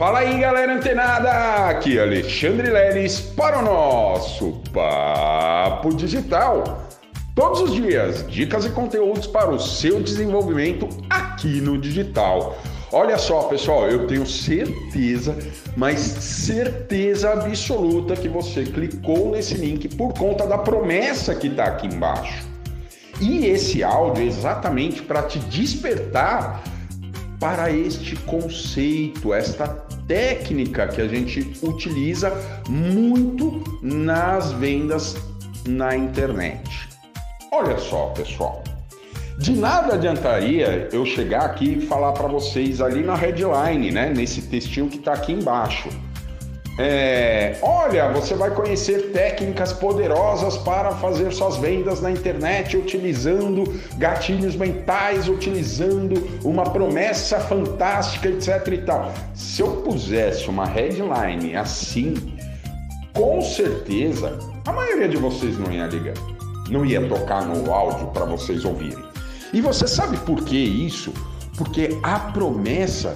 Fala aí, galera antenada! Aqui é Alexandre Leles para o nosso Papo Digital. Todos os dias, dicas e conteúdos para o seu desenvolvimento aqui no digital. Olha só, pessoal, eu tenho certeza, mas certeza absoluta que você clicou nesse link por conta da promessa que está aqui embaixo. E esse áudio é exatamente para te despertar para este conceito, esta técnica que a gente utiliza muito nas vendas na internet. Olha só, pessoal. De nada adiantaria eu chegar aqui e falar para vocês ali na headline, né, nesse textinho que está aqui embaixo é, olha, você vai conhecer técnicas poderosas para fazer suas vendas na internet utilizando gatilhos mentais, utilizando uma promessa fantástica, etc e tal. Se eu pusesse uma headline assim, com certeza a maioria de vocês não ia ligar, não ia tocar no áudio para vocês ouvirem. E você sabe por que isso? Porque a promessa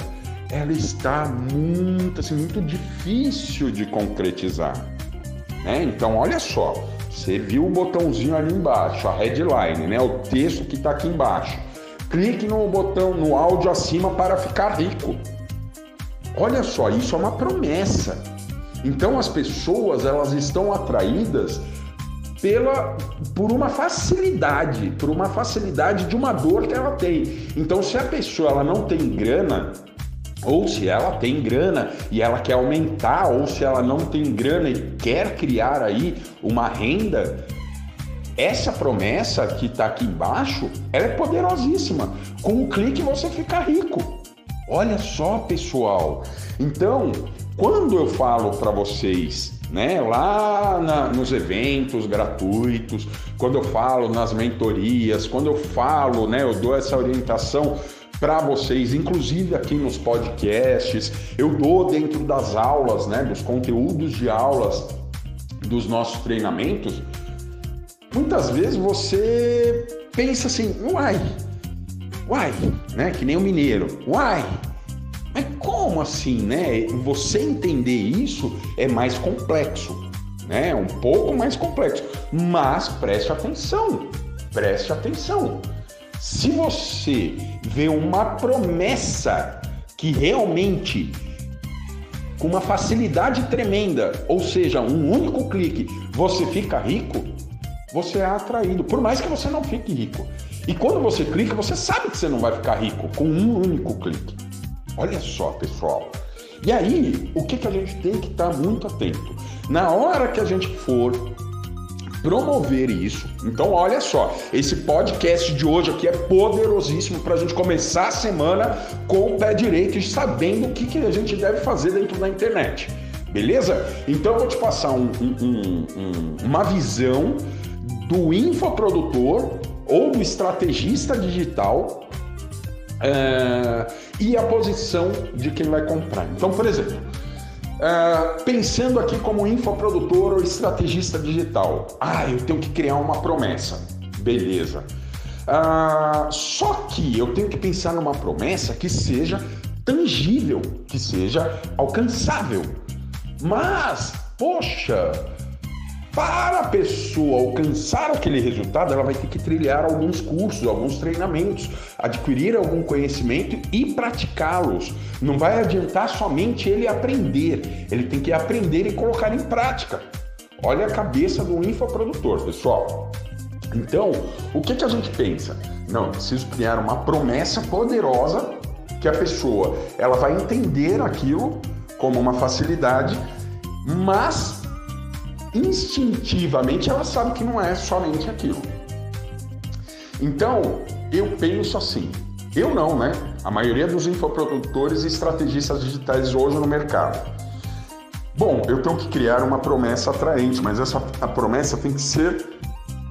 ela está muito, assim, muito difícil de concretizar. Né? Então, olha só, você viu o botãozinho ali embaixo, a headline, né? o texto que está aqui embaixo. Clique no botão, no áudio acima para ficar rico. Olha só, isso é uma promessa. Então as pessoas elas estão atraídas pela por uma facilidade, por uma facilidade de uma dor que ela tem. Então se a pessoa ela não tem grana, ou se ela tem grana e ela quer aumentar, ou se ela não tem grana e quer criar aí uma renda, essa promessa que está aqui embaixo, ela é poderosíssima. Com um clique você fica rico. Olha só, pessoal. Então, quando eu falo para vocês, né, lá na, nos eventos gratuitos, quando eu falo nas mentorias, quando eu falo, né, eu dou essa orientação para vocês, inclusive aqui nos podcasts, eu dou dentro das aulas, né, dos conteúdos de aulas dos nossos treinamentos. Muitas vezes você pensa assim, uai, uai, né, que nem o mineiro, uai, mas como assim, né? Você entender isso é mais complexo, né? Um pouco mais complexo, mas preste atenção, preste atenção. Se você vê uma promessa que realmente com uma facilidade tremenda, ou seja, um único clique, você fica rico, você é atraído, por mais que você não fique rico. E quando você clica, você sabe que você não vai ficar rico com um único clique. Olha só, pessoal. E aí, o que, que a gente tem que estar muito atento? Na hora que a gente for promover isso. Então, olha só, esse podcast de hoje aqui é poderosíssimo para a gente começar a semana com o pé direito e sabendo o que, que a gente deve fazer dentro da internet. Beleza? Então, eu vou te passar um, um, um, uma visão do infoprodutor ou do estrategista digital é, e a posição de quem vai comprar. Então, por exemplo, Uh, pensando aqui como infoprodutor ou estrategista digital. Ah, eu tenho que criar uma promessa. Beleza. Uh, só que eu tenho que pensar numa promessa que seja tangível, que seja alcançável. Mas, poxa, para a pessoa alcançar aquele resultado, ela vai ter que trilhar alguns cursos, alguns treinamentos, adquirir algum conhecimento e praticá-los. Não vai adiantar somente ele aprender, ele tem que aprender e colocar em prática. Olha a cabeça do infoprodutor, pessoal. Então, o que, que a gente pensa? Não, preciso criar uma promessa poderosa que a pessoa ela vai entender aquilo como uma facilidade, mas instintivamente ela sabe que não é somente aquilo. Então, eu penso assim. Eu não, né? A maioria dos infoprodutores e estrategistas digitais hoje no mercado. Bom, eu tenho que criar uma promessa atraente, mas essa a promessa tem que ser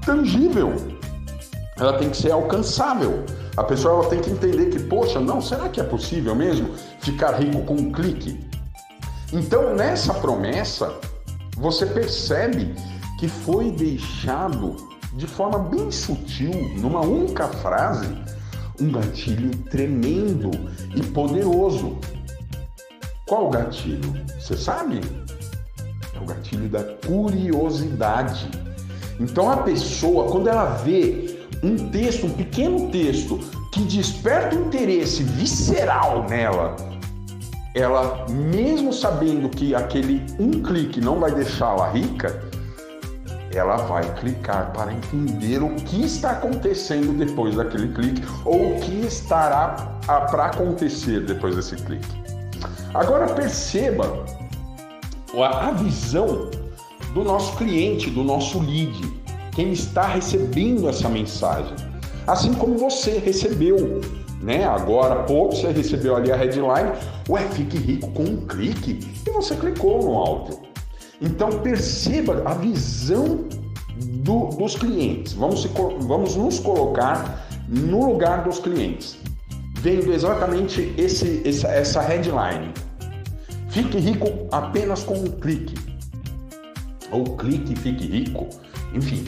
tangível. Ela tem que ser alcançável. A pessoa ela tem que entender que, poxa, não, será que é possível mesmo ficar rico com um clique? Então, nessa promessa, você percebe que foi deixado de forma bem sutil, numa única frase, um gatilho tremendo e poderoso. Qual gatilho? Você sabe? É o gatilho da curiosidade. Então a pessoa, quando ela vê um texto, um pequeno texto que desperta um interesse visceral nela, ela, mesmo sabendo que aquele um clique não vai deixá-la rica, ela vai clicar para entender o que está acontecendo depois daquele clique ou o que estará para acontecer depois desse clique. Agora perceba a visão do nosso cliente, do nosso lead, quem está recebendo essa mensagem. Assim como você recebeu, né? Agora há pouco você recebeu ali a headline, ué, fique rico com um clique, e você clicou no áudio. Então perceba a visão do, dos clientes. Vamos, se, vamos nos colocar no lugar dos clientes, vendo exatamente esse, essa, essa headline. Fique rico apenas com um clique. Ou clique fique rico. Enfim.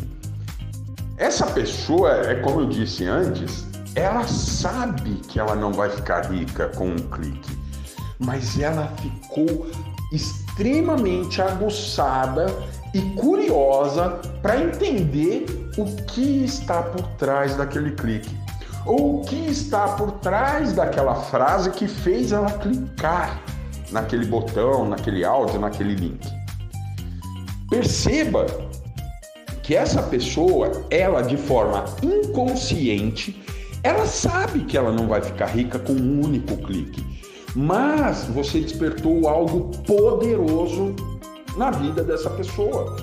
Essa pessoa, é como eu disse antes, ela sabe que ela não vai ficar rica com um clique, mas ela ficou extremamente aguçada e curiosa para entender o que está por trás daquele clique ou o que está por trás daquela frase que fez ela clicar naquele botão, naquele áudio, naquele link. Perceba que essa pessoa, ela de forma inconsciente, ela sabe que ela não vai ficar rica com um único clique, mas você despertou algo poderoso na vida dessa pessoa,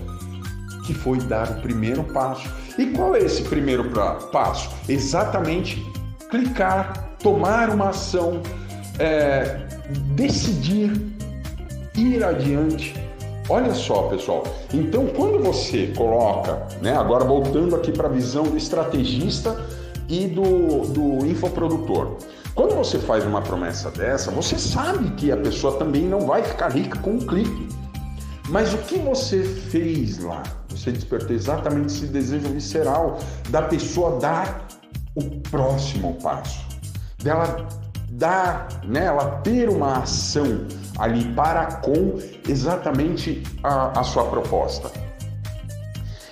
que foi dar o primeiro passo. E qual é esse primeiro passo? Exatamente clicar, tomar uma ação, é, decidir, ir adiante. Olha só, pessoal. Então, quando você coloca, né, agora voltando aqui para a visão do estrategista e do, do infoprodutor. Quando você faz uma promessa dessa, você sabe que a pessoa também não vai ficar rica com um clique. Mas o que você fez lá? Você despertou exatamente esse desejo visceral da pessoa dar o próximo passo, dela dar, né, ela ter uma ação ali para com exatamente a, a sua proposta.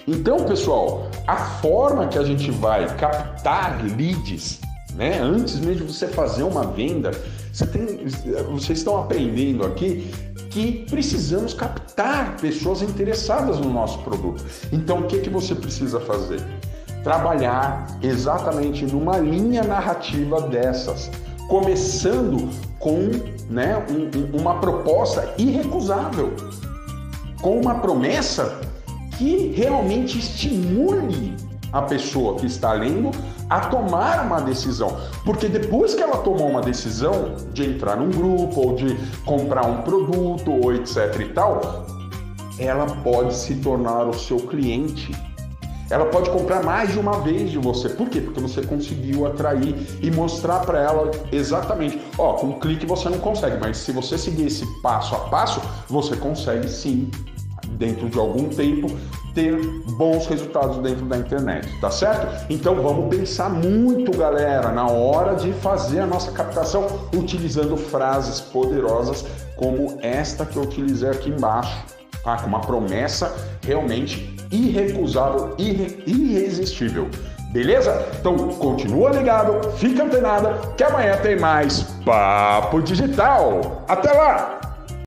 Então, pessoal, a forma que a gente vai captar leads, né, antes mesmo de você fazer uma venda, você tem, vocês estão aprendendo aqui que precisamos captar pessoas interessadas no nosso produto. Então, o que, que você precisa fazer? Trabalhar exatamente numa linha narrativa dessas, começando com né, um, uma proposta irrecusável, com uma promessa que realmente estimule a pessoa que está lendo a tomar uma decisão. Porque depois que ela tomou uma decisão de entrar num grupo ou de comprar um produto ou etc e tal, ela pode se tornar o seu cliente. Ela pode comprar mais de uma vez de você. Por quê? Porque você conseguiu atrair e mostrar para ela exatamente. Ó, com um clique você não consegue, mas se você seguir esse passo a passo, você consegue sim dentro de algum tempo, ter bons resultados dentro da internet, tá certo? Então vamos pensar muito, galera, na hora de fazer a nossa captação utilizando frases poderosas como esta que eu utilizei aqui embaixo, tá? Com uma promessa realmente irrecusável, irre irresistível. Beleza? Então continua ligado, fica antenada, que amanhã tem mais Papo Digital. Até lá!